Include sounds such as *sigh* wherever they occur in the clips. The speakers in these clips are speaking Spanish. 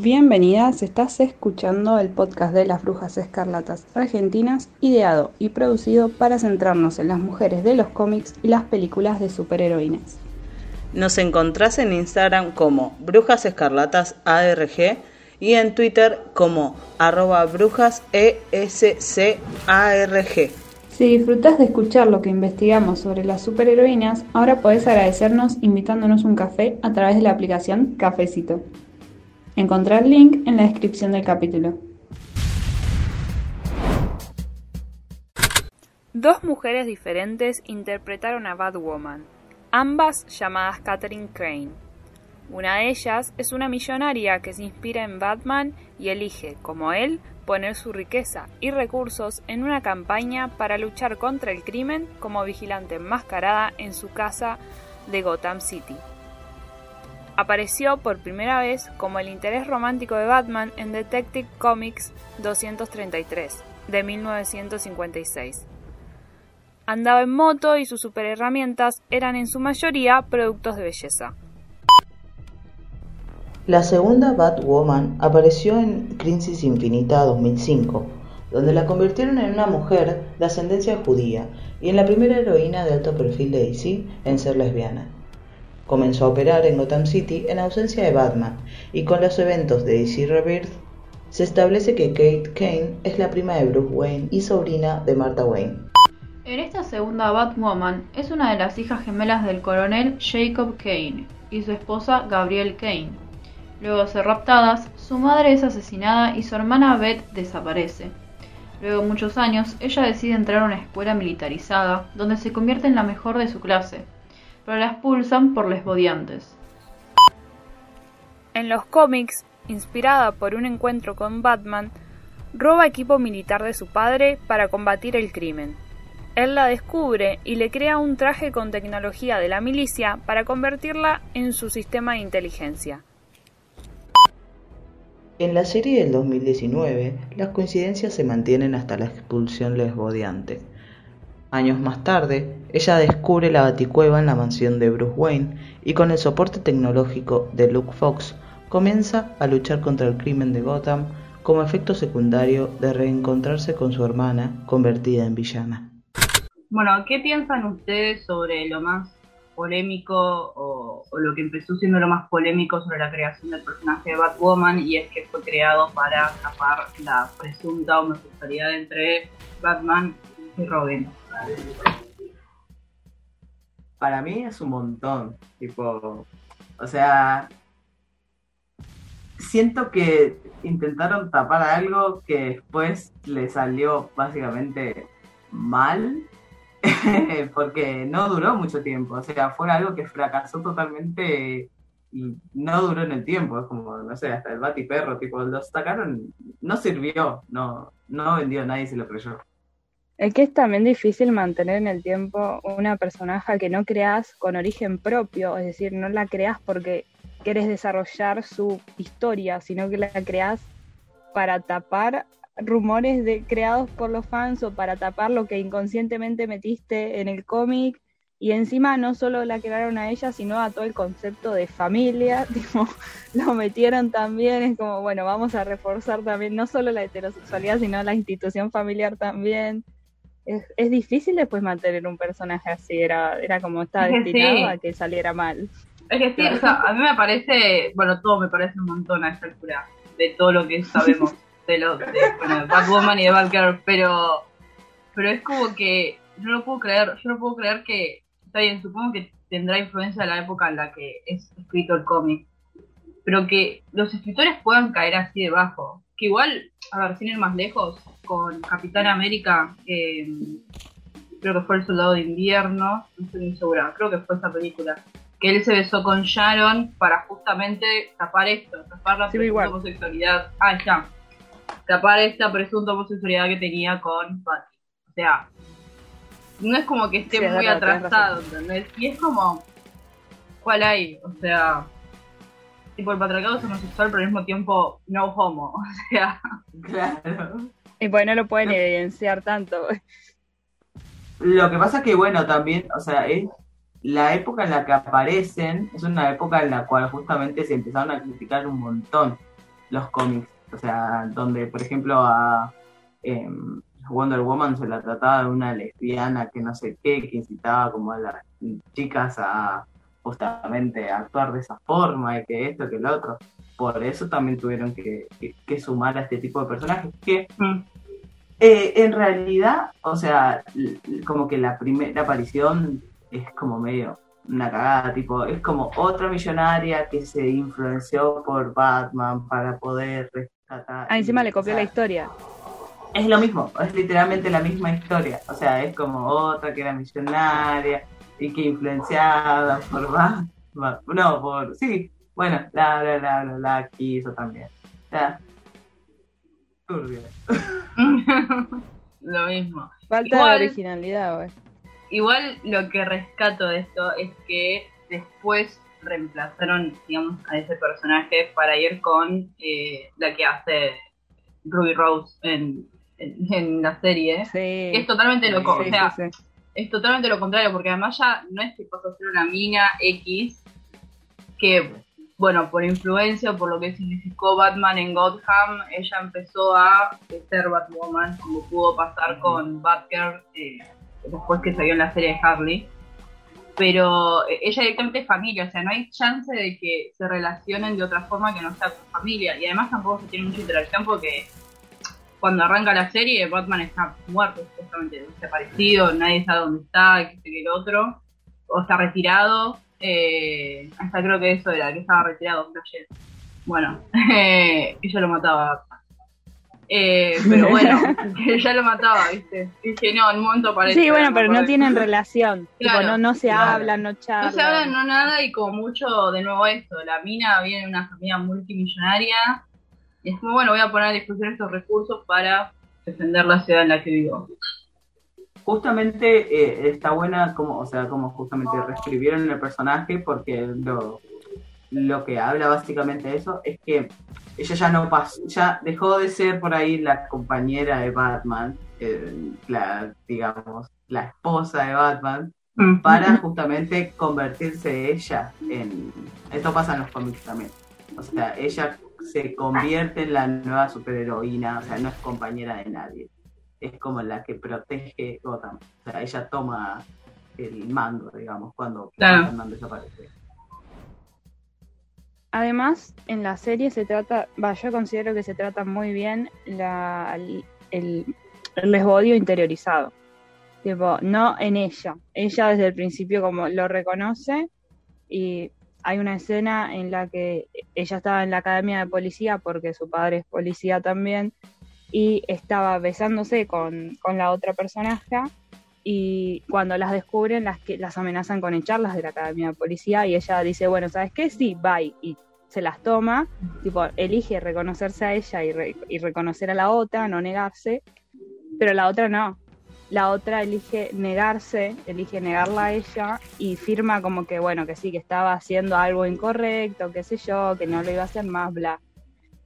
Bienvenidas, estás escuchando el podcast de las Brujas Escarlatas Argentinas, ideado y producido para centrarnos en las mujeres de los cómics y las películas de superheroínas. Nos encontrás en Instagram como Brujas Escarlatas ARG y en Twitter como arroba brujas ESCARG. Si disfrutas de escuchar lo que investigamos sobre las superheroínas, ahora podés agradecernos invitándonos un café a través de la aplicación Cafecito. Encontrar el link en la descripción del capítulo. Dos mujeres diferentes interpretaron a Batwoman, ambas llamadas Catherine Crane. Una de ellas es una millonaria que se inspira en Batman y elige, como él, poner su riqueza y recursos en una campaña para luchar contra el crimen como vigilante enmascarada en su casa de Gotham City apareció por primera vez como el interés romántico de Batman en Detective Comics 233 de 1956. Andaba en moto y sus superherramientas eran en su mayoría productos de belleza. La segunda Batwoman apareció en Crisis Infinita 2005, donde la convirtieron en una mujer de ascendencia judía y en la primera heroína de alto perfil de DC en ser lesbiana. Comenzó a operar en Gotham City en ausencia de Batman, y con los eventos de DC Rebirth se establece que Kate Kane es la prima de Bruce Wayne y sobrina de Martha Wayne. En esta segunda Batwoman es una de las hijas gemelas del coronel Jacob Kane y su esposa Gabrielle Kane. Luego de ser raptadas, su madre es asesinada y su hermana Beth desaparece. Luego de muchos años, ella decide entrar a una escuela militarizada, donde se convierte en la mejor de su clase, pero la expulsan por lesbodiantes. En los cómics, inspirada por un encuentro con Batman, roba equipo militar de su padre para combatir el crimen. Él la descubre y le crea un traje con tecnología de la milicia para convertirla en su sistema de inteligencia. En la serie del 2019, las coincidencias se mantienen hasta la expulsión lesbodiante. Años más tarde, ella descubre la baticueva en la mansión de Bruce Wayne y con el soporte tecnológico de Luke Fox comienza a luchar contra el crimen de Gotham como efecto secundario de reencontrarse con su hermana convertida en villana. Bueno, ¿qué piensan ustedes sobre lo más polémico o, lo que empezó siendo lo más polémico sobre la creación del personaje de Batwoman y es que fue creado para tapar la presunta homosexualidad entre Batman y Robin? Para mí es un montón, tipo, o sea, siento que intentaron tapar algo que después le salió básicamente mal, *laughs* porque no duró mucho tiempo, o sea, fue algo que fracasó totalmente y no duró en el tiempo, es como, no sé, hasta el batiperro, tipo, lo sacaron, no sirvió, no, no vendió, nadie se lo creyó. Es que es también difícil mantener en el tiempo una personaje que no creas con origen propio, es decir, no la creas porque quieres desarrollar su historia, sino que la creas para tapar rumores de, creados por los fans o para tapar lo que inconscientemente metiste en el cómic. Y encima no solo la crearon a ella, sino a todo el concepto de familia, *laughs* lo metieron también, es como, bueno, vamos a reforzar también no solo la heterosexualidad, sino la institución familiar también es, difícil después mantener un personaje así, era, era como estaba *laughs* destinado a que saliera mal. Es que sí, o sea, a mí me parece, bueno, todo me parece un montón a esta altura, de todo lo que sabemos *laughs* de lo de, bueno, Batwoman y de Batgirl, pero, pero es como que yo no puedo creer, yo no puedo creer que, está bien, supongo que tendrá influencia de la época en la que es escrito el cómic, pero que los escritores puedan caer así debajo, que igual, a ver, sin ir más lejos, con Capitán América, creo que fue El Soldado de Invierno, no estoy muy segura, creo que fue esa película, que él se besó con Sharon para justamente tapar esto, tapar la presunta homosexualidad. Ah, ya. Tapar esta presunta homosexualidad que tenía con Patty. O sea, no es como que esté muy atrasado, ¿entendés? Y es como, ¿cuál hay? O sea, tipo el patriarcado es homosexual, pero al mismo tiempo no homo. *laughs* O sea, claro. Y pues no lo pueden evidenciar tanto. Lo que pasa es que, bueno, también, o sea, es la época en la que aparecen, es una época en la cual justamente se empezaron a criticar un montón. los cómics. O sea, donde, por ejemplo, a em, Wonder Woman se la trataba de una lesbiana que no sé qué, que incitaba como a las chicas a justamente actuar de esa forma y que esto, que lo otro. Por eso también tuvieron que, que, sumar a este tipo de personajes que mm. eh, en realidad, o sea, como que la primera aparición es como medio una cagada, tipo, es como otra millonaria que se influenció por Batman para poder rescatar. Ah, encima le copió la historia. Es lo mismo, es literalmente la misma historia. O sea, es como otra que era millonaria y que influenciada por *laughs* Batman. No, por. Sí, bueno, la, la, la, la, la quiso también. Ya. Turbio. *laughs* lo mismo. Falta de originalidad, güey. Igual lo que rescato de esto es que después reemplazaron, digamos, a ese personaje para ir con eh, la que hace Ruby Rose en, en, la serie. Sí. es totalmente lo o sea, es totalmente lo contrario, porque además ya no es que pasó a ser una mina X que, bueno, por influencia o por lo que significó Batman en Gotham, ella empezó a ser Batwoman, como pudo pasar con Batgirl. Eh, después que salió en la serie de Harley. Pero ella directamente es familia, o sea, no hay chance de que se relacionen de otra forma que no sea familia. Y además tampoco se tiene mucha interacción porque cuando arranca la serie, Batman está muerto, supuestamente desaparecido, nadie sabe dónde está, qué sé que el otro, o está retirado. Eh, hasta creo que eso era, que estaba retirado, Bueno, *laughs* ella lo mataba eh, pero *laughs* bueno, *laughs* ya lo mataba, ¿viste? Dije, no, en un momento parece. Sí, bueno, pero no tienen relación. no, no se hablan, no charlan. No se hablan, no nada, y como mucho, de nuevo, esto. La mina viene de una familia multimillonaria. Y es como, bueno, voy a poner a disposición estos recursos para defender la ciudad en la que vivo. Justamente eh, está buena, como, o sea, como justamente reescribieron el personaje, porque lo, lo que habla básicamente de eso es que ella ya no pasó, ya dejó de ser por ahí la compañera de Batman, eh, la, digamos, la esposa de Batman, mm. para justamente convertirse ella en... Esto pasa en los cómics también. O sea, ella se convierte en la nueva superheroína, o sea, no es compañera de nadie. Es como la que protege Gotham. O sea, ella toma el mando, digamos, cuando Batman desaparece. Además, en la serie se trata, va, yo considero que se trata muy bien la, el, el, lesbodio interiorizado. Tipo, no en ella. Ella desde el principio como lo reconoce y hay una escena en la que ella estaba en la academia de policía porque su padre es policía también y estaba besándose con, con la otra personaje y cuando las descubren las que las amenazan con echarlas de la academia de policía y ella dice bueno sabes qué sí bye y se las toma tipo elige reconocerse a ella y, y reconocer a la otra no negarse pero la otra no la otra elige negarse elige negarla a ella y firma como que bueno que sí que estaba haciendo algo incorrecto qué sé yo que no lo iba a hacer más bla.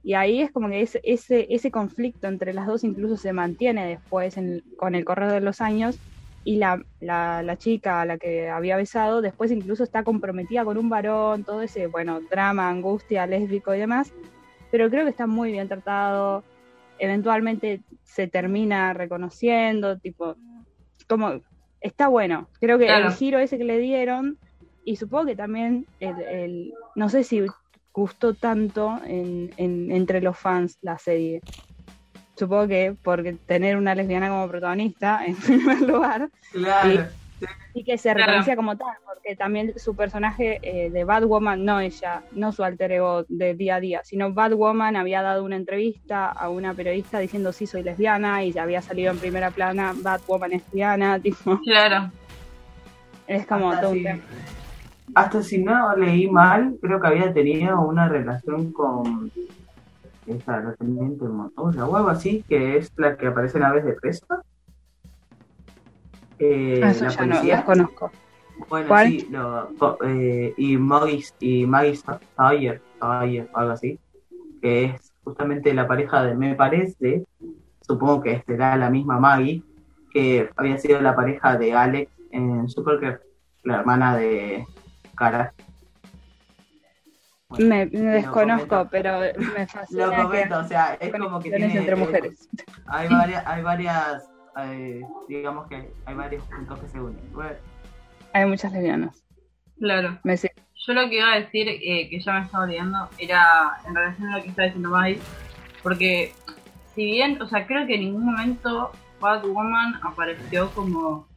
Y ahí es como que ese, ese, conflicto entre las dos incluso se mantiene después con el correr de los años y la, la, la, chica a la que había besado después incluso está comprometida con un varón, todo ese, bueno, drama, angustia, lésbico y demás, pero creo que está muy bien tratado, eventualmente se termina reconociendo, tipo, como, está bueno, creo que el giro ese que le dieron, y supongo que también, el, el no sé si gustó tanto en, en, entre los fans la serie. Supongo que porque tener una lesbiana como protagonista, *laughs* en primer lugar. Y, que se reconocía como tal, porque también su personaje eh, de Batwoman, no ella, no su alter ego de día a día, sino Batwoman había dado una entrevista a una periodista diciendo sí soy lesbiana y ya había salido en primera plana Batwoman es lesbiana, *laughs* tipo. Claro. Es como todo un tema. Hasta si no leí mal, creo que había tenido una relación con esa la teniente Montoya o algo así, que es la que aparece en Aves de Presa. Eh, ah, la policía. No, conozco. Bueno, sí, eh, y Maggie, y Maggie Sawyer, Sawyer, algo así, que es justamente la pareja de, me parece, supongo que será la misma Maggie, que había sido la pareja de Alex en Supergirl, la hermana de Cara. Bueno, Me, me desconozco, pero me *laughs* fascina. lo que comento, o sea, es como que tiene... entre eh, mujeres. Hay varias, hay varias eh, digamos que hay varios puntos que se unen. Bueno, Hay muchas lesbianas. Claro. Me sé. Yo lo que iba a decir, eh, que ya me estaba olvidando, era en relación a lo que estaba diciendo Mai, porque si bien, o sea, creo que en ningún momento Batwoman apareció como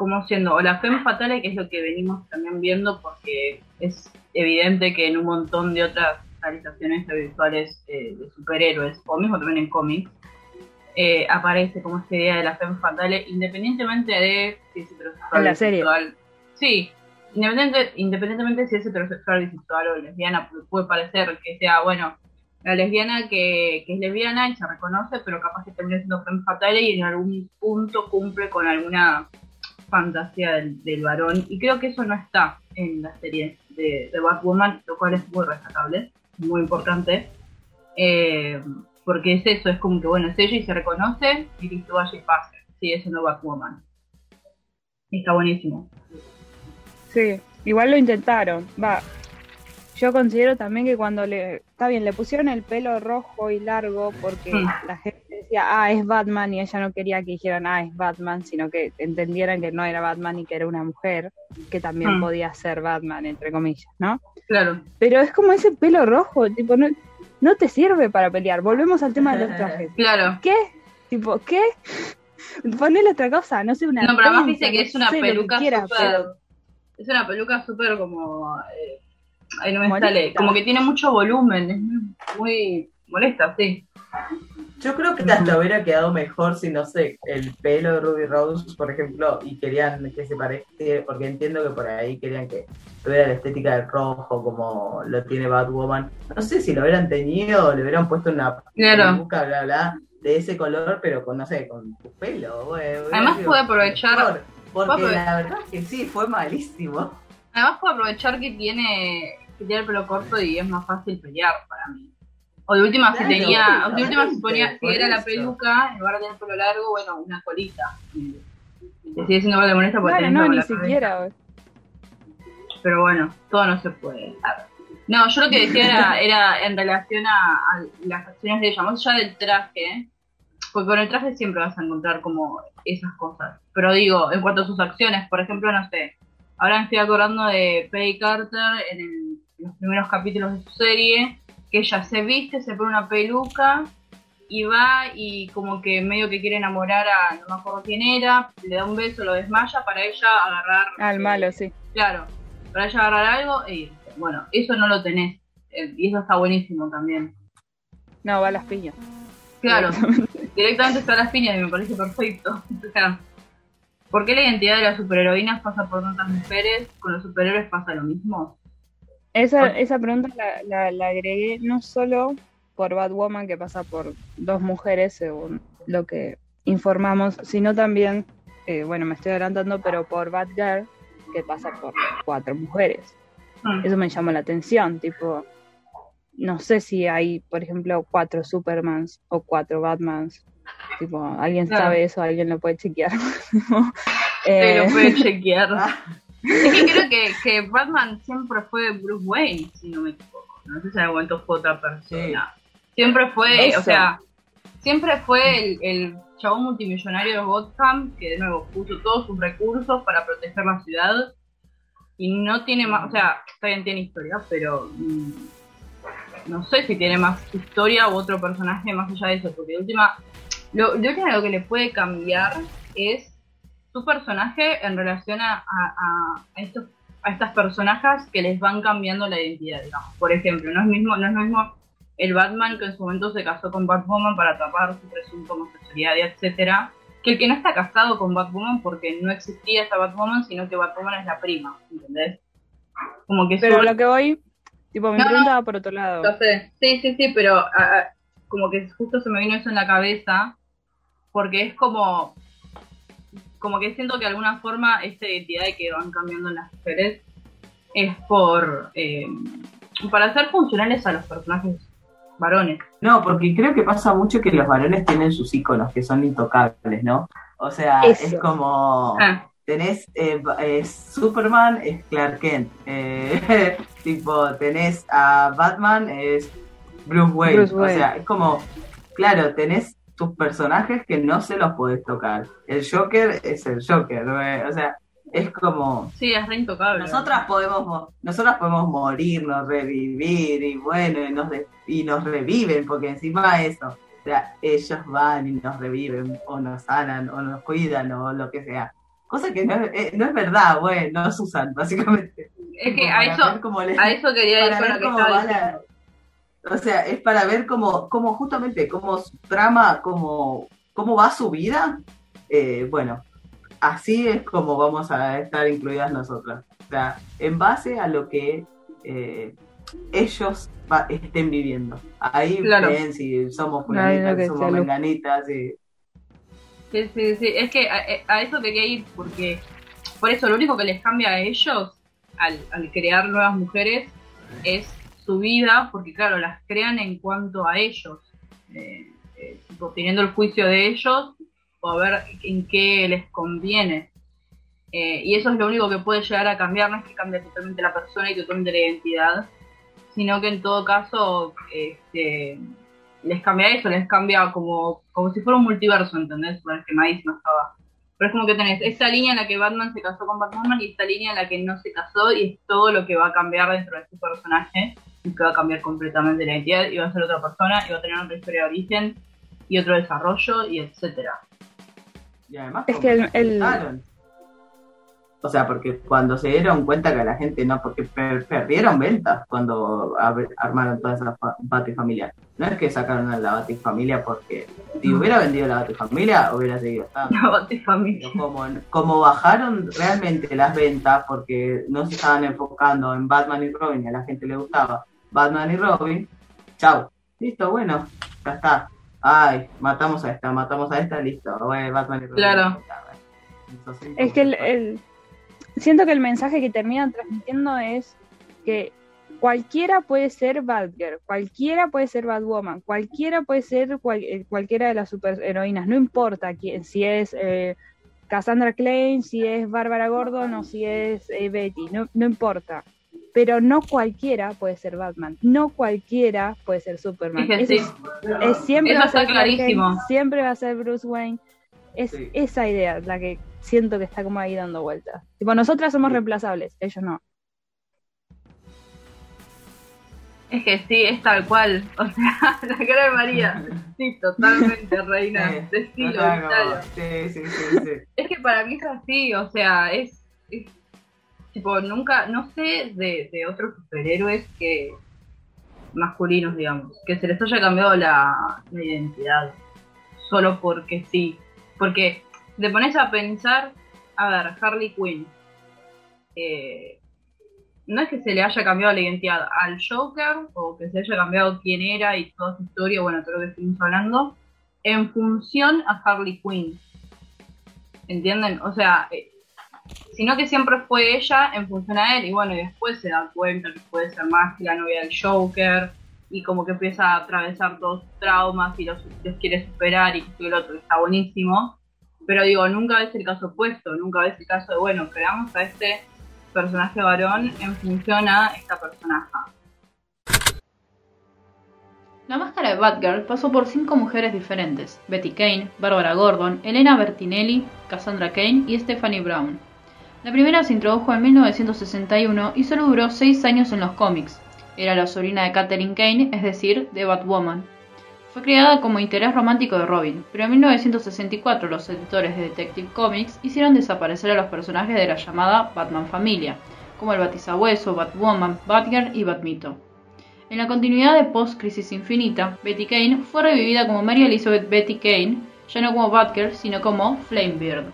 como siendo o la femme fatale, que es lo que venimos también viendo, porque es evidente que en un montón de otras realizaciones audiovisuales eh, de superhéroes, o mismo también en cómics, eh, aparece como esta idea de la femme fatale, independientemente de si es heterosexual En la serie. Sí, independiente, independientemente si es heterosexual, bisexual o lesbiana, pu- puede parecer que sea, bueno, la lesbiana que, que es lesbiana y se reconoce, pero capaz que termina siendo femme fatale y en algún punto cumple con alguna fantasía del, del varón. Y creo que eso no está en la serie de, de Batwoman, lo cual es muy rescatable, muy importante. Eh, porque es eso, es como que bueno, es ella y se reconoce y listo, vaya y pase. Sigue siendo Batwoman. Y está buenísimo. Sí, igual lo intentaron. Va. Yo considero también que cuando le. Está bien, le pusieron el pelo rojo y largo porque Mm. la gente decía, ah, es Batman, y ella no quería que dijeran, ah, es Batman, sino que entendieran que no era Batman y que era una mujer, que también Mm. podía ser Batman, entre comillas, ¿no? Claro. Pero es como ese pelo rojo, tipo, no, no te sirve para pelear. Volvemos al tema de los *laughs* trajes. Claro. ¿Qué? Tipo, ¿qué? Ponele otra cosa, no sé, una No, pero además viste que no es una que peluca quieras, súper. pero- Es una peluca súper como. eh, ahí no me Molesta. sale. Como que tiene mucho volumen. Es muy, muy molesta, sí. Yo creo que hasta hubiera quedado mejor si, no sé, el pelo de Ruby Rose, por ejemplo, y querían que se parezca, porque entiendo que por ahí querían que tuviera la estética del rojo como lo tiene Batwoman. No sé si lo hubieran teñido o le hubieran puesto una Claro. peluca, bla, bla, de ese color, pero con, no sé, con tu pelo, Además puede aprovechar- mejor, Porque puede la verdad es que sí, fue malísimo. Además puedo aprovechar que tiene, que tiene el pelo corto y es más fácil pelear para mí. O de última si Claro, tenía, o de última si justamente, ponía, si era la peluca, en lugar de tener pelo largo, bueno, una colita. Y te sigue siendo de molesta porque Claro, tenés no, ni siquiera. Pero bueno, todo no se puede. No, yo lo que decía era, *laughs* era en relación a, a las acciones de ella, más allá del traje, porque con el traje siempre vas a encontrar como esas cosas. Pero digo, en cuanto a sus acciones, por ejemplo, no sé, ahora me estoy acordando de Peggy Carter en, el- en los primeros capítulos de su serie, que ella se viste, se pone una peluca y va y como que medio que quiere enamorar a, no me acuerdo quién era, le da un beso, lo desmaya para ella agarrar... Al eh, malo, sí. Claro, para ella agarrar algo irse. Bueno, eso no lo tenés. eh, Y eso está buenísimo también. No, va a las piñas. Claro, directamente está a las piñas y me parece perfecto. *laughs* O sea, ¿por qué la identidad de las superheroínas pasa por tantas mujeres? ¿Con los superhéroes pasa lo mismo? Esa, Ok. esa pregunta la, la, la agregué no solo por Batwoman, que pasa por dos mujeres, según lo que informamos, sino también, eh, bueno, me estoy adelantando, pero por Batgirl, que pasa por cuatro mujeres. Mm, Eso me llamó la atención, tipo, no sé si hay, por ejemplo, cuatro Supermans o cuatro Batmans. Tipo, ¿alguien Claro. sabe eso? ¿Alguien lo puede chequear? Tipo, *laughs* Sí, eh, lo puede chequear. *laughs* Es que creo que, que Batman siempre fue Bruce Wayne, si no me equivoco. No sé si en algún momento fue otra persona. Siempre fue, Eso. o sea, siempre fue el, el chabón multimillonario de Gotham que de nuevo puso todos sus recursos para proteger la ciudad y no tiene más, o sea, bien tiene historia, pero mm, no sé si tiene más historia u otro personaje más allá de eso, porque de última, lo, lo que le puede cambiar es su personaje en relación a, a, a- a estos a estas personajes que les van cambiando la identidad, digamos. Por ejemplo, no es mismo, no es lo mismo el Batman que en su momento se casó con Batwoman para tapar su presunta homosexualidad etcétera, que el que no está casado con Batwoman porque no existía esa Batwoman, sino que Batwoman es la prima, ¿entendés? Como que pero lo que voy, tipo, mi No, pregunta va por otro lado. lo sé. Sí, sí, sí, pero como que justo se me vino eso en la cabeza, porque es como, como que siento que de alguna forma esta identidad de que van cambiando en las mujeres es por, eh, para hacer funcionales a los personajes varones. No, porque creo que pasa mucho que los varones tienen sus íconos que son intocables, ¿no? O sea, Eso. es como Ah, tenés eh, eh, Superman, es Clark Kent. Eh, *laughs* tipo, tenés a Batman, es Bruce Wayne. Bruce Wayne. O sea, es como, claro, tenés tus personajes que no se los podés tocar. El Joker es el Joker, ¿no? o sea, es como Sí, es re intocable. nosotras podemos mo- nosotras podemos morirnos, revivir y bueno, y nos, de- y nos reviven, porque encima eso, o sea, ellos van y nos reviven, o nos sanan, o nos cuidan, o lo que sea. Cosa que no es, eh, no es verdad, güey, no se usan, básicamente. Es que a eso, les- a eso quería ir con lo que estaba O sea, es para ver cómo, cómo justamente, cómo su trama, cómo, cómo va su vida. Eh, bueno, así es como vamos a estar incluidas nosotras. O sea, en base a lo que eh, ellos va- estén viviendo. Ahí Claro. ven si somos No, fulanitas, si somos menganitas, y Sí, sí, sí. Es que a, a eso quería ir porque, por eso, lo único que les cambia a ellos al, al crear nuevas mujeres es vida, porque claro, las crean en cuanto a ellos, eh, eh, teniendo el juicio de ellos o a ver en qué les conviene. Eh, y eso es lo único que puede llegar a cambiar, no es que cambie totalmente la persona y totalmente la identidad, sino que en todo caso este, les cambia eso, les cambia como, como si fuera un multiverso, ¿entendés? Para que nadie no estaba. Pero es como que tenés esta línea en la que Batman se casó con Batman y esta línea en la que no se casó y es todo lo que va a cambiar dentro de su personaje que va a cambiar completamente la identidad y va a ser otra persona y va a tener otra historia de origen y otro desarrollo y etcétera. y además Es que el- el-. O sea, porque cuando se dieron cuenta que la gente no, porque per- perdieron ventas cuando armaron toda esa fa- Batifamilia. No es que sacaron a la Batifamilia porque si hubiera vendido la Batifamilia hubiera seguido estando. La Batifamilia. Como, como bajaron realmente las ventas porque no se estaban enfocando en Batman y Robin y a la gente le gustaba Batman y Robin, chau, listo, bueno, ya está. Ay, matamos a esta, matamos a esta, listo, Batman y Robin. Claro. Es que el- siento que el mensaje que terminan transmitiendo es que cualquiera puede ser Batgirl, cualquiera puede ser Batwoman, cualquiera puede ser cual- eh, cualquiera de las superheroínas, no importa quién, si es eh, Cassandra Klein, si es Bárbara Gordon o si es eh, Betty, no, no importa. Pero no cualquiera puede ser Batman, no cualquiera puede ser Superman. *laughs* Es que Eso sí. es- es siempre Eso va a ser está clarísimo. siempre va a ser Bruce Wayne. Es Sí. esa idea la que siento que está como ahí dando vueltas. Tipo, nosotras somos reemplazables, ellos no. Es que sí, es tal cual. *laughs* O sea, la cara de María. *laughs* Sí, totalmente, reina. Sí, Decilo, o sea, como- gritalo. sí, sí, sí, sí. Es que para mí es así, o sea, es, es- tipo, nunca, no sé de, de otros superhéroes que masculinos, digamos, que se les haya cambiado la, la identidad, solo porque sí. Porque te pones a pensar, a ver, Harley Quinn, eh, no es que se le haya cambiado la identidad al Joker o que se haya cambiado quién era y toda su historia, bueno, todo lo que estuvimos hablando, en función a Harley Quinn. ¿Entienden? O sea, eh, sino que siempre fue ella en función a él y bueno, y después se da cuenta que puede ser más que la novia del Joker y como que empieza a atravesar todos sus traumas y los, los quiere superar y que el otro, está buenísimo. Pero digo, nunca ves el caso opuesto, nunca ves el caso de, bueno, creamos a este personaje varón en función a esta personaje. La máscara de Batgirl pasó por cinco mujeres diferentes: Betty Kane, Barbara Gordon, Elena Bertinelli, Cassandra Kane y Stephanie Brown. La primera se introdujo en 1961 y solo duró seis años en los cómics. Era la sobrina de Catherine Kane, es decir, de Batwoman. Fue creada como interés romántico de Robin, pero en 1964 los editores de Detective Comics hicieron desaparecer a los personajes de la llamada Batman familia, como el Batisabueso, Batwoman, Batgirl y Batmito. En la continuidad de Post Crisis Infinita, Betty Kane fue revivida como Mary Elizabeth Betty Kane, ya no como Batgirl, sino como Flamebeard.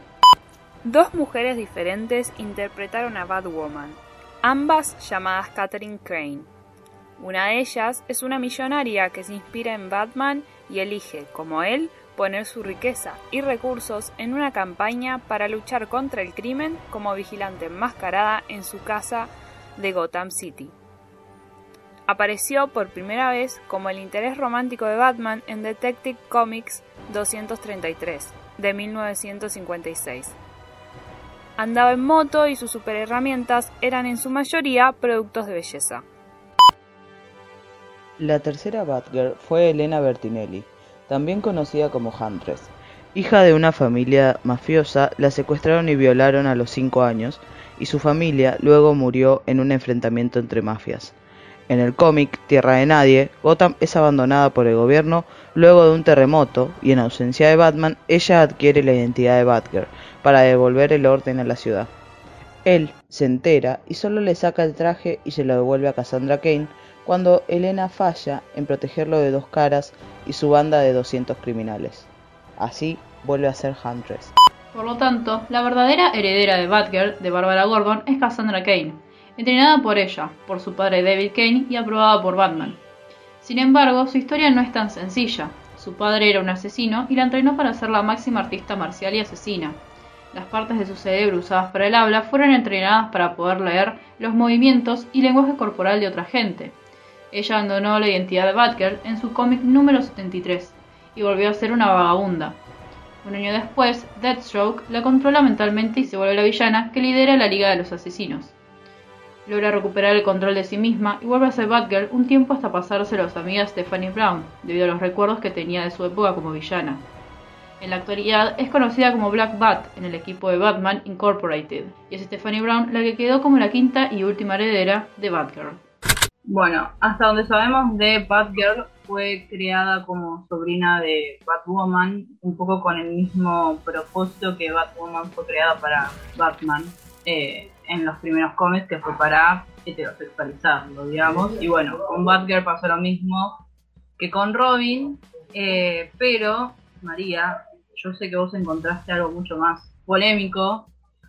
Dos mujeres diferentes interpretaron a Batwoman, ambas llamadas Catherine Crane. Una de ellas es una millonaria que se inspira en Batman y elige, como él, poner su riqueza y recursos en una campaña para luchar contra el crimen como vigilante enmascarada en su casa de Gotham City. Apareció por primera vez como el interés romántico de Batman en Detective Comics 233 de 1956. Andaba en moto y sus superherramientas eran en su mayoría productos de belleza. La tercera Batgirl fue Elena Bertinelli, también conocida como Huntress. Hija de una familia mafiosa, la secuestraron y violaron a los cinco años, y su familia luego murió en un enfrentamiento entre mafias. En el cómic Tierra de Nadie, Gotham es abandonada por el gobierno luego de un terremoto y en ausencia de Batman, ella adquiere la identidad de Batgirl para devolver el orden a la ciudad. Él se entera y solo le saca el traje y se lo devuelve a Cassandra Kane cuando Elena falla en protegerlo de dos caras y su banda de 200 criminales. Así vuelve a ser Huntress. Por lo tanto, la verdadera heredera de Batgirl de Barbara Gordon es Cassandra Kane, entrenada por ella, por su padre David Kane y aprobada por Batman. Sin embargo, su historia no es tan sencilla. Su padre era un asesino y la entrenó para ser la máxima artista marcial y asesina. Las partes de su cerebro usadas para el habla fueron entrenadas para poder leer los movimientos y lenguaje corporal de otra gente. Ella abandonó la identidad de Batgirl en su cómic número 73 y volvió a ser una vagabunda. Un año después, Deathstroke la controla mentalmente y se vuelve la villana que lidera la Liga de los Asesinos logra recuperar el control de sí misma y vuelve a ser Batgirl un tiempo hasta pasárselo a su amiga Stephanie Brown, debido a los recuerdos que tenía de su época como villana. En la actualidad es conocida como Black Bat en el equipo de Batman Incorporated, y es Stephanie Brown la que quedó como la quinta y última heredera de Batgirl. Bueno, hasta donde sabemos de Batgirl fue creada como sobrina de Batwoman, un poco con el mismo propósito que Batwoman fue creada para Batman. Eh, en los primeros cómics que fue para heterosexualizarlo, digamos. Y bueno, con Batgirl pasó lo mismo que con Robin, eh, pero María, yo sé que vos encontraste algo mucho más polémico,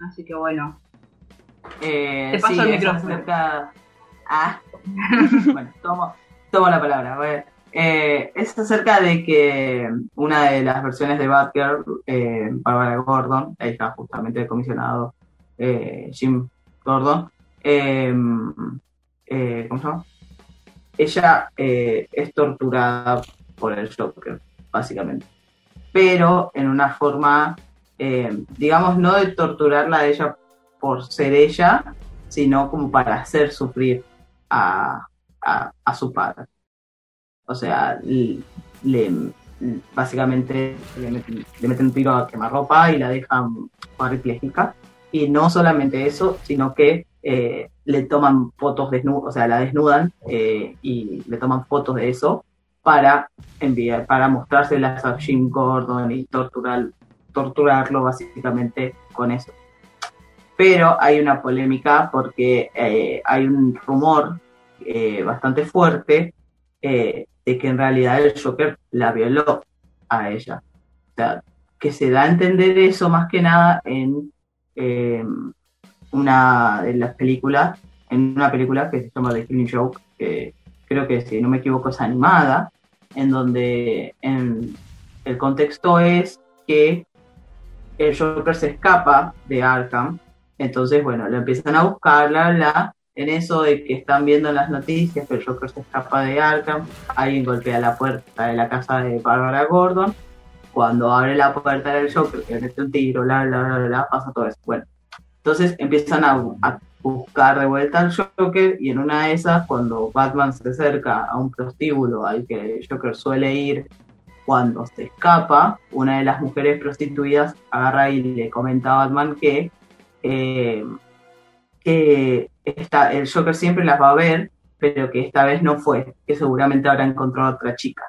así que bueno. Eh, te paso el micrófono. Ah, *laughs* bueno, tomo, la palabra. Eh, es acerca de que una de las versiones de Batgirl, eh, Barbara Gordon, ahí está justamente el comisionado eh, Jim Gordon, eh, ¿cómo se llama? Ella es torturada por el Joker, básicamente. Pero en una forma, digamos, no de torturarla a ella por ser ella, sino como para hacer sufrir a, su padre. O sea, le, básicamente le meten, le meten un tiro a quemarropa y la dejan cuadripléjica y no solamente eso, sino que eh, le toman fotos desnudas, o sea, la desnudan eh, y le toman fotos de eso para enviar, para mostrárselas a Jim Gordon y torturar, torturarlo básicamente con eso. Pero hay una polémica porque eh, hay un rumor bastante fuerte de que en realidad el Joker la violó a ella. O sea, que se da a entender eso más que nada en eh, una de las películas, en una película que se llama The Killing Joke, que creo que si no me equivoco es animada, en donde el contexto es que el Joker se escapa de Arkham, entonces bueno, lo empiezan a buscar, bla, bla, en eso de que están viendo en las noticias que el Joker se escapa de Arkham, alguien golpea la puerta de la casa de Barbara Gordon, cuando abre la puerta del Joker, que mete un tiro, bla, bla, bla, bla, pasa todo eso. Bueno, entonces empiezan a, buscar de vuelta al Joker y en una de esas, cuando Batman se acerca a un prostíbulo al que el Joker suele ir cuando se escapa, una de las mujeres prostituidas agarra y le comenta a Batman que, eh, que el Joker siempre las va a ver, pero que esta vez no fue, que seguramente habrá encontrado a otra chica.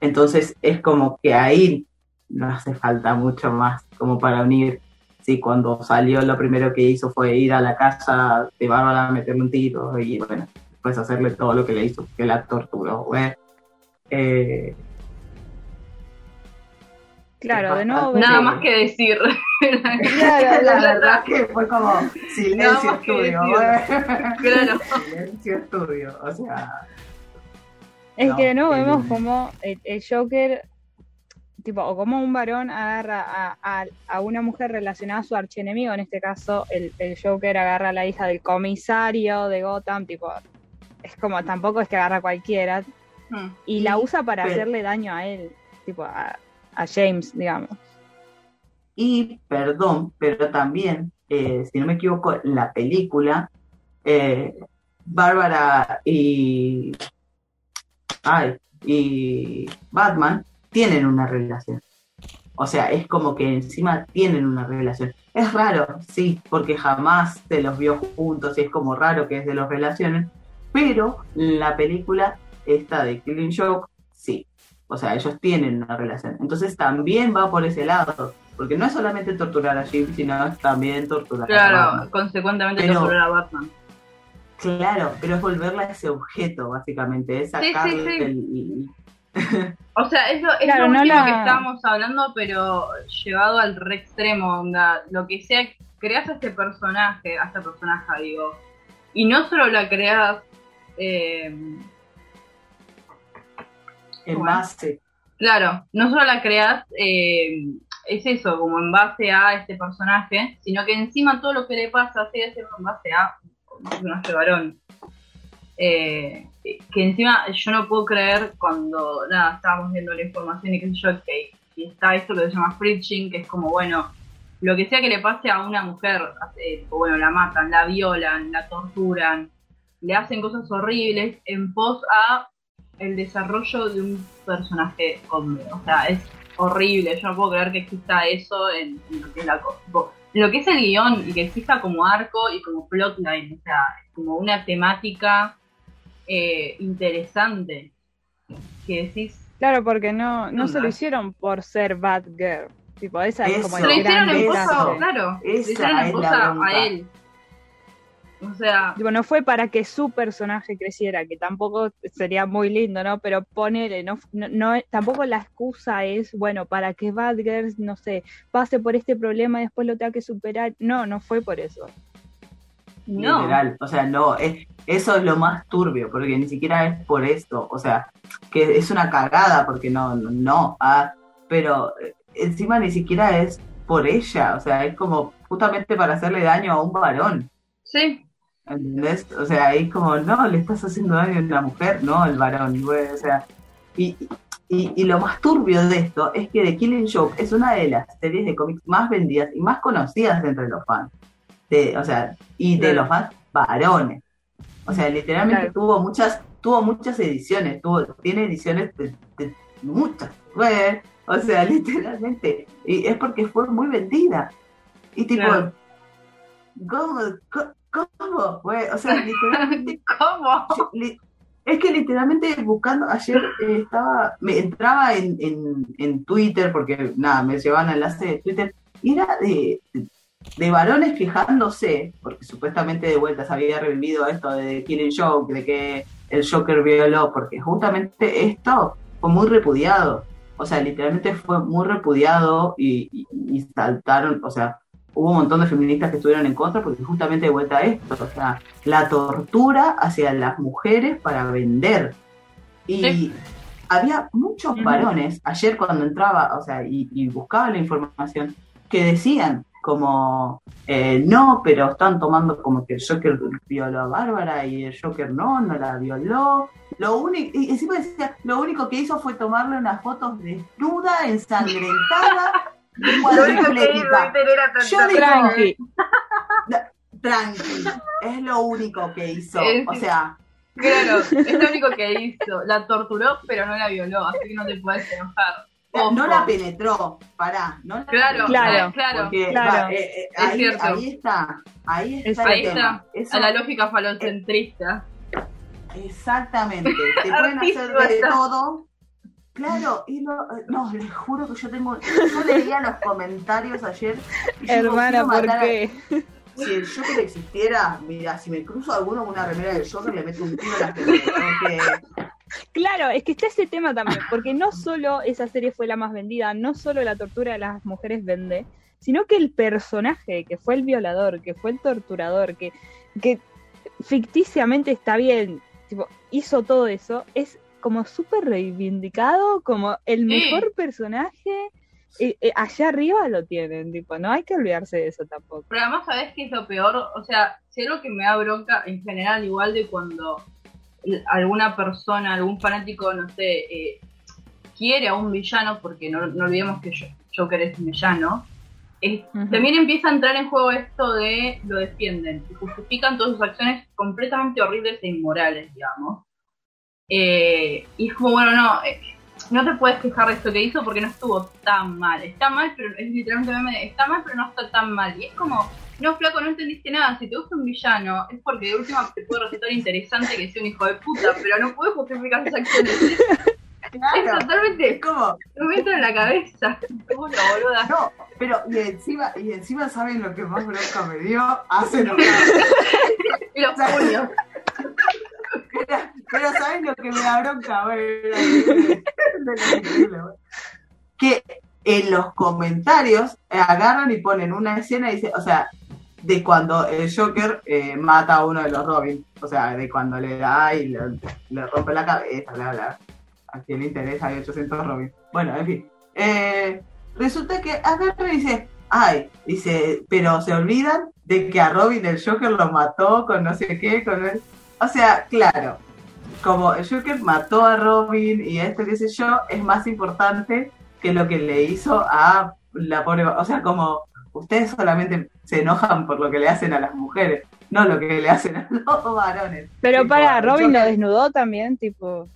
Entonces es como que ahí no hace falta mucho más como para unir. Sí, cuando salió lo primero que hizo fue ir a la casa de Bárbara, meterle un tiro y bueno, pues hacerle todo lo que le hizo, que la torturó. Eh, claro, de nuevo. Nada más que decir. *laughs* claro, la, verdad que fue como silencio estudio. Claro. Silencio estudio, o sea. Es que no vemos como el, Joker, tipo, o como un varón agarra a, una mujer relacionada a su archienemigo, en este caso el, Joker agarra a la hija del comisario de Gotham, tipo, es como, tampoco es que agarra a cualquiera, hmm. y la usa para hacerle daño a él, tipo, a, James, digamos. Y, perdón, pero también, eh, si no me equivoco, en la película, eh, Bárbara y, y Batman tienen una relación. O sea, es como que encima tienen una relación. Es raro, sí, porque jamás se los vio juntos y es como raro que de los relaciones, pero la película esta de Killing Joke, sí. O sea, ellos tienen una relación. Entonces también va por ese lado. Porque no es solamente torturar a Jim, sino también torturar a Batman. Claro, consecuentemente Pero- torturar a Batman. Claro, pero es volverla a ese objeto, básicamente. Es Sí, sí, sacarle sí. el- *laughs* O sea, es lo, es Claro, lo no último la- que estábamos hablando, pero llevado al re extremo, onda. Lo que sea, creas a este personaje, a esta personaje, digo, y no solo la creas, eh, en base. claro, no solo la creas, eh, es eso, como en base a este personaje, sino que encima todo lo que le pasa sigue siendo en base a un personaje varón. Eh, que encima yo no puedo creer cuando nada estábamos viendo la información y qué sé yo que y está esto que se llama preaching que es como bueno lo que sea que le pase a una mujer eh, bueno la matan la violan la torturan le hacen cosas horribles en pos a el desarrollo de un personaje hombre o sea es horrible. Yo no puedo creer que exista eso en, en lo que es la co- tipo, en lo que es el guion y que exista como arco y como plotline. O sea como una temática eh, interesante que decís Claro, porque no, no se lo hicieron por ser bad girl. Tipo, esa es como el se lo hicieron gran en claro. Le Esa hicieron en es la posa bronca. a él o sea Tipo, no fue para que su personaje creciera, que tampoco sería muy lindo, ¿no? Pero ponele, no, no, no- tampoco la excusa es, bueno, para que Bad Girls, no sé, pase por este problema y después lo tenga que superar. No, no fue por eso. no Literal. O sea, no, es, eso es lo más turbio, porque ni siquiera es por esto. O sea, que es una cagada, porque no, no, no. ah, pero eh, encima ni siquiera es por ella. O sea, es como justamente para hacerle daño a un varón. sí ¿Entendés? O sea, es como, no, le estás haciendo daño a una mujer, no al varón, güey, o sea. Y, y, y lo más turbio de esto es que The Killing Joke es una de las series de cómics más vendidas y más conocidas entre los fans. De, o sea, y de los fans varones. O sea, literalmente Claro. tuvo muchas, tuvo muchas ediciones, tuvo, tiene ediciones de, de muchas, güey. O sea, *laughs* literalmente. Y es porque fue muy vendida. Y tipo, Claro. ¿cómo? ¿Cómo? ¿Cómo? güey? O sea, literalmente *laughs* cómo li- es que literalmente buscando, ayer eh, estaba, me entraba en, en, en Twitter, porque nada, me llevaban enlace de Twitter, y era de, de varones quejándose, porque supuestamente de vuelta se había revivido esto de Killing Joke, de que el Joker violó, porque justamente esto fue muy repudiado. O sea, literalmente fue muy repudiado y, y- y saltaron, o sea, hubo un montón de feministas que estuvieron en contra porque justamente de vuelta a esto, o sea, la tortura hacia las mujeres para vender. Y Sí. había muchos varones, ayer cuando entraba, o sea, y, y buscaba la información, que decían como, eh, no, pero están tomando como que el Joker violó a Bárbara y el Joker no, no la violó. Lo único, y encima decía, lo único que hizo fue tomarle unas fotos desnuda, ensangrentada, *laughs* y cuadriplégica. Yo digo, Tranqui. tranqui, es lo único que hizo. Es- O sea, Claro, es lo único que hizo. La torturó, pero no la violó, así que no te puedes enojar. Ojo. no la penetró, pará, no la Claro, penetró. Claro. claro. Porque, Claro. va, eh, eh, Es ahí, cierto. ahí está, ahí está Ahí el tema. está, Eso- a la lógica falocentrista. Exactamente, te *laughs* pueden hacer de está. todo. Claro, y no, no, les juro que yo tengo, yo *laughs* leía los comentarios ayer. y Hermana, ¿por a- qué? Si el Joker existiera, mira, si me cruzo a alguno con una remera del Joker, le meto un tiro en la porque- Claro, es que está ese tema también, porque no solo esa serie fue la más vendida, no solo la tortura de las mujeres vende, sino que el personaje, que fue el violador, que fue el torturador, que, que ficticiamente está bien, tipo, hizo todo eso, es como súper reivindicado, como el Sí. mejor personaje, eh, eh, allá arriba lo tienen, tipo, no hay que olvidarse de eso tampoco. Pero además, ¿sabes qué es lo peor? O sea, si algo que me da bronca en general, igual de cuando alguna persona, algún fanático, no sé, eh, quiere a un villano, porque no, no olvidemos que Jo- Joker es un villano, también empieza a entrar en juego esto de lo defienden y justifican todas sus acciones completamente horribles e inmorales, digamos. Eh, y es como, bueno, no, eh, no te puedes quejar de esto que hizo porque no estuvo tan mal. Está mal, pero es literalmente meme está mal, pero no está tan mal. Y es como, no, flaco, no entendiste nada. Si te gusta un villano, es porque de última te puede resultar interesante que sea un hijo de puta, pero no puedes justificar sus acciones. *laughs* Es Claro. totalmente, Es como, no me entra en la cabeza. Como la boluda. no, pero y encima, y encima saben lo que más bronca me dio, hacen lo Y los puños. Pero, ¿saben lo que me da bronca? Que en los comentarios eh, agarran y ponen una escena y dice, o sea, de cuando el Joker eh, mata a uno de los Robin, o sea, de cuando le da y le, rompe la cabeza, bla, bla. A quien le interesa, hay 800 Robin. Bueno, en fin. Eh, resulta que agarra y dice, ay, dice, pero se olvidan de que a Robin el Joker lo mató con no sé qué, con el... O sea, claro, como Joker mató a Robin y esto, qué sé yo, es más importante que lo que le hizo a la pobre... O sea, como ustedes solamente se enojan por lo que le hacen a las mujeres, no lo que le hacen a los varones. Pero Tipo, para, Robin lo desnudó también, tipo.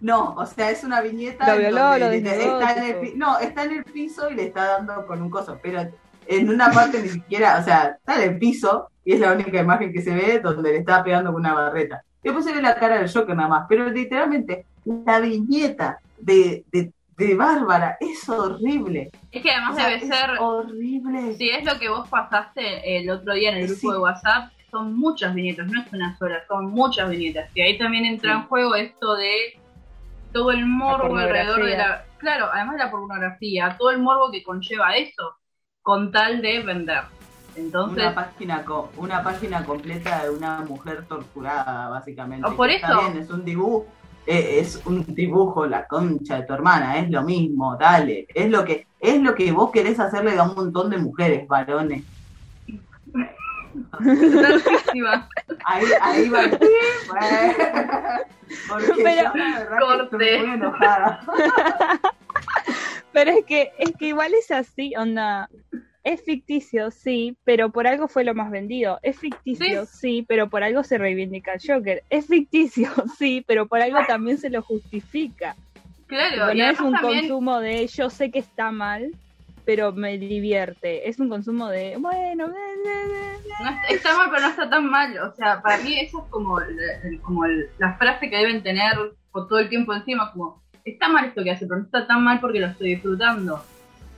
No, o sea, es una viñeta. Lo violó, donde lo desnudó, está en el No, está en el piso y le está dando con un coso, pero en una parte ni siquiera, o sea, está en el piso y es la única imagen que se ve donde le está pegando con una barreta. Después se ve la cara del Joker nada más, pero literalmente la viñeta de, de, de Bárbara es horrible. Es que además O sea, debe ser, horrible. si es lo que vos pasaste el otro día en el grupo Sí. de WhatsApp, son muchas viñetas, no es una sola, son muchas viñetas. Y ahí también entra en juego esto de todo el morbo alrededor de la... Claro, además de la pornografía, todo el morbo que conlleva eso, con tal de vender. Entonces, Una página, co- una página completa de una mujer torturada, básicamente. O por Está eso. bien, es un dibujo, eh, es un dibujo, la concha de tu hermana, es lo mismo, dale. Es lo que, es lo que vos querés hacerle a un montón de mujeres, varones. Ahí, ahí va *laughs* el Porque Pero- yo la muy enojada. *laughs* Pero es que, es que igual es así, onda. Es ficticio, sí, pero por algo fue lo más vendido. Es ficticio, sí, pero por algo se reivindica el Joker. Es ficticio, *laughs* sí, pero por algo también se lo justifica. Claro, y no es un también, consumo de yo sé que está mal, pero me divierte. Es un consumo de, bueno, no está, mal, pero no está tan mal. O sea, para mí eso es como, el- el- como el- la frase que deben tener por todo el tiempo encima, como, está mal esto que hace, pero no está tan mal porque lo estoy disfrutando.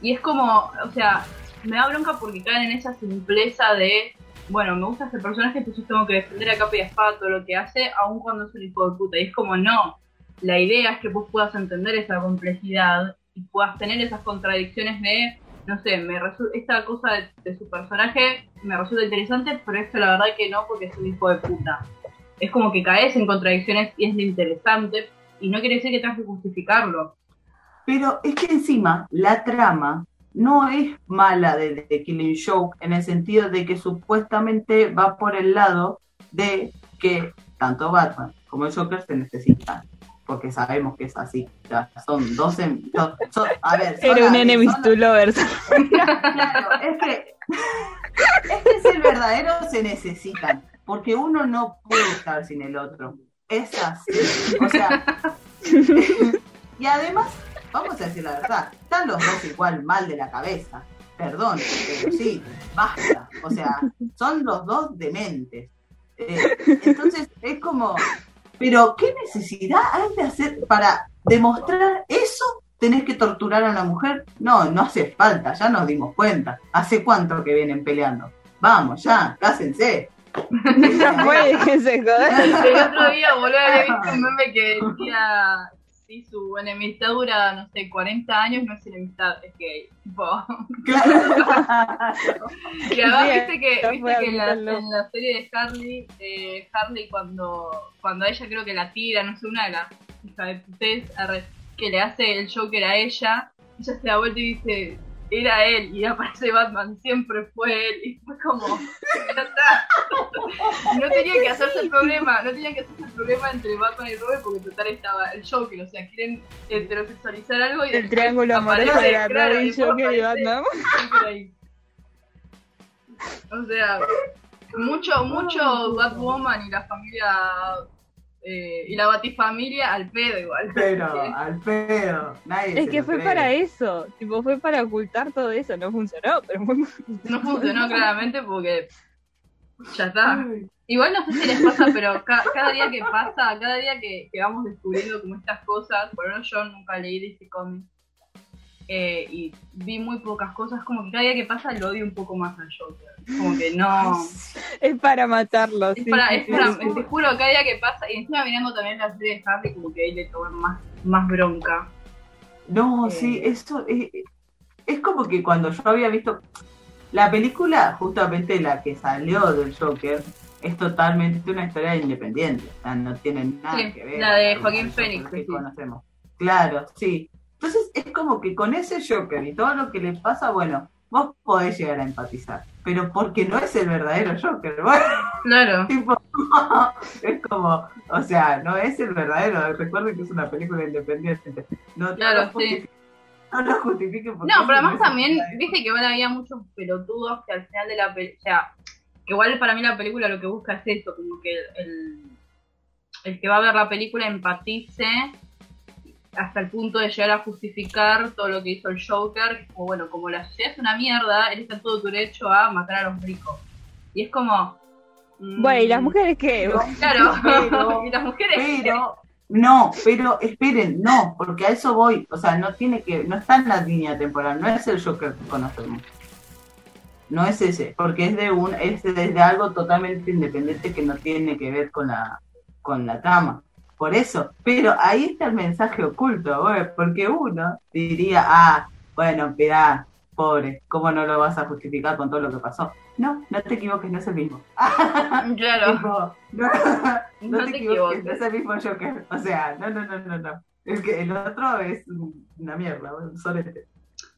Y es como, o sea, me da bronca porque caen en esa simpleza de, bueno, me gusta este personaje, entonces tengo que defender a capa y espada todo lo que hace, aun cuando es un hijo de puta. Y es como, no, la idea es que vos puedas entender esa complejidad y puedas tener esas contradicciones de, no sé, me esta cosa de, su personaje me resulta interesante, pero esto la verdad que no porque es un hijo de puta. Es como que caes en contradicciones y es interesante y no quiere decir que tengas que justificarlo. Pero es que encima la trama no es mala de, de Killing Joke en el sentido de que supuestamente va por el lado de que tanto Batman como el Joker se necesitan. Porque sabemos que es así. O sea, son dos. em- son- son- a ver, son Era un enemies to lovers. *laughs* Claro, es que, es que es el verdadero se necesitan, porque uno no puede estar sin el otro. Es así. O sea, *laughs* y además, vamos a decir la verdad, están los dos igual mal de la cabeza. Perdón, pero sí, basta. O sea, son los dos dementes. Eh, entonces, es como, pero ¿qué necesidad hay de hacer para demostrar eso? ¿Tenés que torturar a una mujer? No, no hace falta, ya nos dimos cuenta. ¿Hace cuánto que vienen peleando? Vamos, ya, cásense. No puede que se joder. El otro día, boludo, había visto un meme que decía si su enemistad dura, no sé, 40 años, no es enemistad, es gay. Tipo, Claro. *laughs* Y además Sí, viste que, viste que en, la, en la serie de Harley, eh, Harley cuando, cuando a ella creo que la tira, no sé, una de las hijas de que le hace el Joker a ella, ella se da vuelta y dice, era él, y aparece Batman, siempre fue él, y fue como, ya está. No tenía que hacerse el problema, no tenía que hacerse el problema entre Batman y Robin porque total estaba el Joker, o sea, quieren heterosexualizar algo y El triángulo amoroso de Robin, Joker y Batman. O sea, mucho, mucho Batwoman y la familia eh, y la Batifamilia al pedo igual. Pero, *laughs* al pedo. Nadie Es que lo fue cree. para eso, tipo, fue para ocultar todo eso, no funcionó, pero fue No funcionó claramente porque ya está. Igual no sé si les pasa, pero ca- cada día que pasa, cada día que, que vamos descubriendo como estas cosas, por ejemplo yo nunca leí de este cómic eh, y vi muy pocas cosas, como que cada día que pasa lo odio un poco más al Joker. Como que no... *laughs* es para matarlo. Es sí, para, es sí, para, sí. te juro, cada día que pasa, y encima mirando también la serie de Harry, como que ahí le toman más, más bronca. No, Eh. sí, eso es, es como que cuando yo había visto la película, justamente la que salió del Joker, es totalmente una historia independiente, o sea, no tiene nada Sí, que ver. la de con Joaquín Phoenix, que sí. conocemos. Claro, sí. Entonces es como que con ese Joker y todo lo que le pasa, bueno, vos podés llegar a empatizar, pero porque no es el verdadero Joker, *laughs* bueno, Claro. tipo, *laughs* es como, o sea, no es el verdadero, recuerden que es una película independiente, no, no Claro, lo sí. justifiquen, no lo justifiquen porque No, pero además también, viste que igual había muchos pelotudos que al final de la película, o sea, que igual para mí la película lo que busca es eso, como que el, el que va a ver la película empatice hasta el punto de llegar a justificar todo lo que hizo el Joker, que es como, bueno, como la sociedad es una mierda, él está en todo derecho a matar a los ricos. Y es como... mm, Bueno, ¿y las mujeres qué? Claro, *laughs* Pero- *laughs* y las mujeres... Pero, no, pero esperen, no, porque a eso voy, o sea, no tiene que, no está en la línea temporal, no es el Joker que conocemos. No es ese, porque es de un, es de, de algo totalmente independiente que no tiene que ver con la, con la trama. Por eso, pero ahí está el mensaje oculto, güey, porque uno diría, ah, bueno, mirá, pobre, ¿cómo no lo vas a justificar con todo lo que pasó? No, no te equivoques, no es el mismo. *laughs* Claro, *laughs* Tipo, no, no, *laughs* No te, te equivoques, equivoques. no es el mismo Joker. O sea, no, no, no, no, no. Es que el otro es una mierda, un sorete.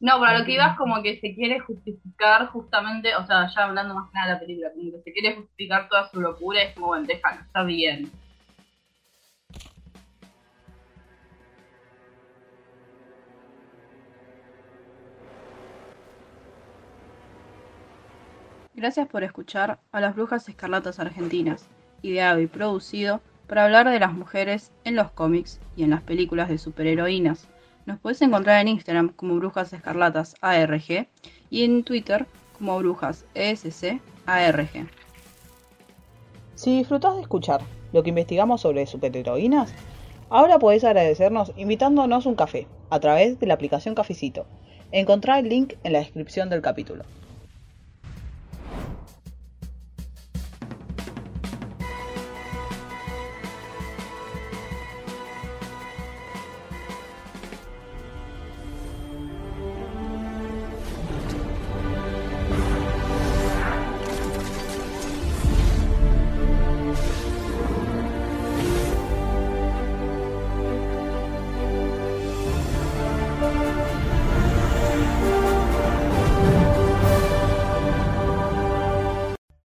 No, para lo que iba es como que se quiere justificar justamente, o sea, ya hablando más que nada de la película, como que se quiere justificar toda su locura, es como, bueno, déjalo, está bien. Gracias por escuchar a las Brujas Escarlatas Argentinas, ideado y producido para hablar de las mujeres en los cómics y en las películas de superheroínas. Nos puedes encontrar en Instagram como Brujas Escarlatas ARG y en Twitter como Brujas ESC ARG. Si disfrutás de escuchar lo que investigamos sobre superheroínas, ahora podés agradecernos invitándonos un café a través de la aplicación Cafecito. Encontrá el link en la descripción del capítulo.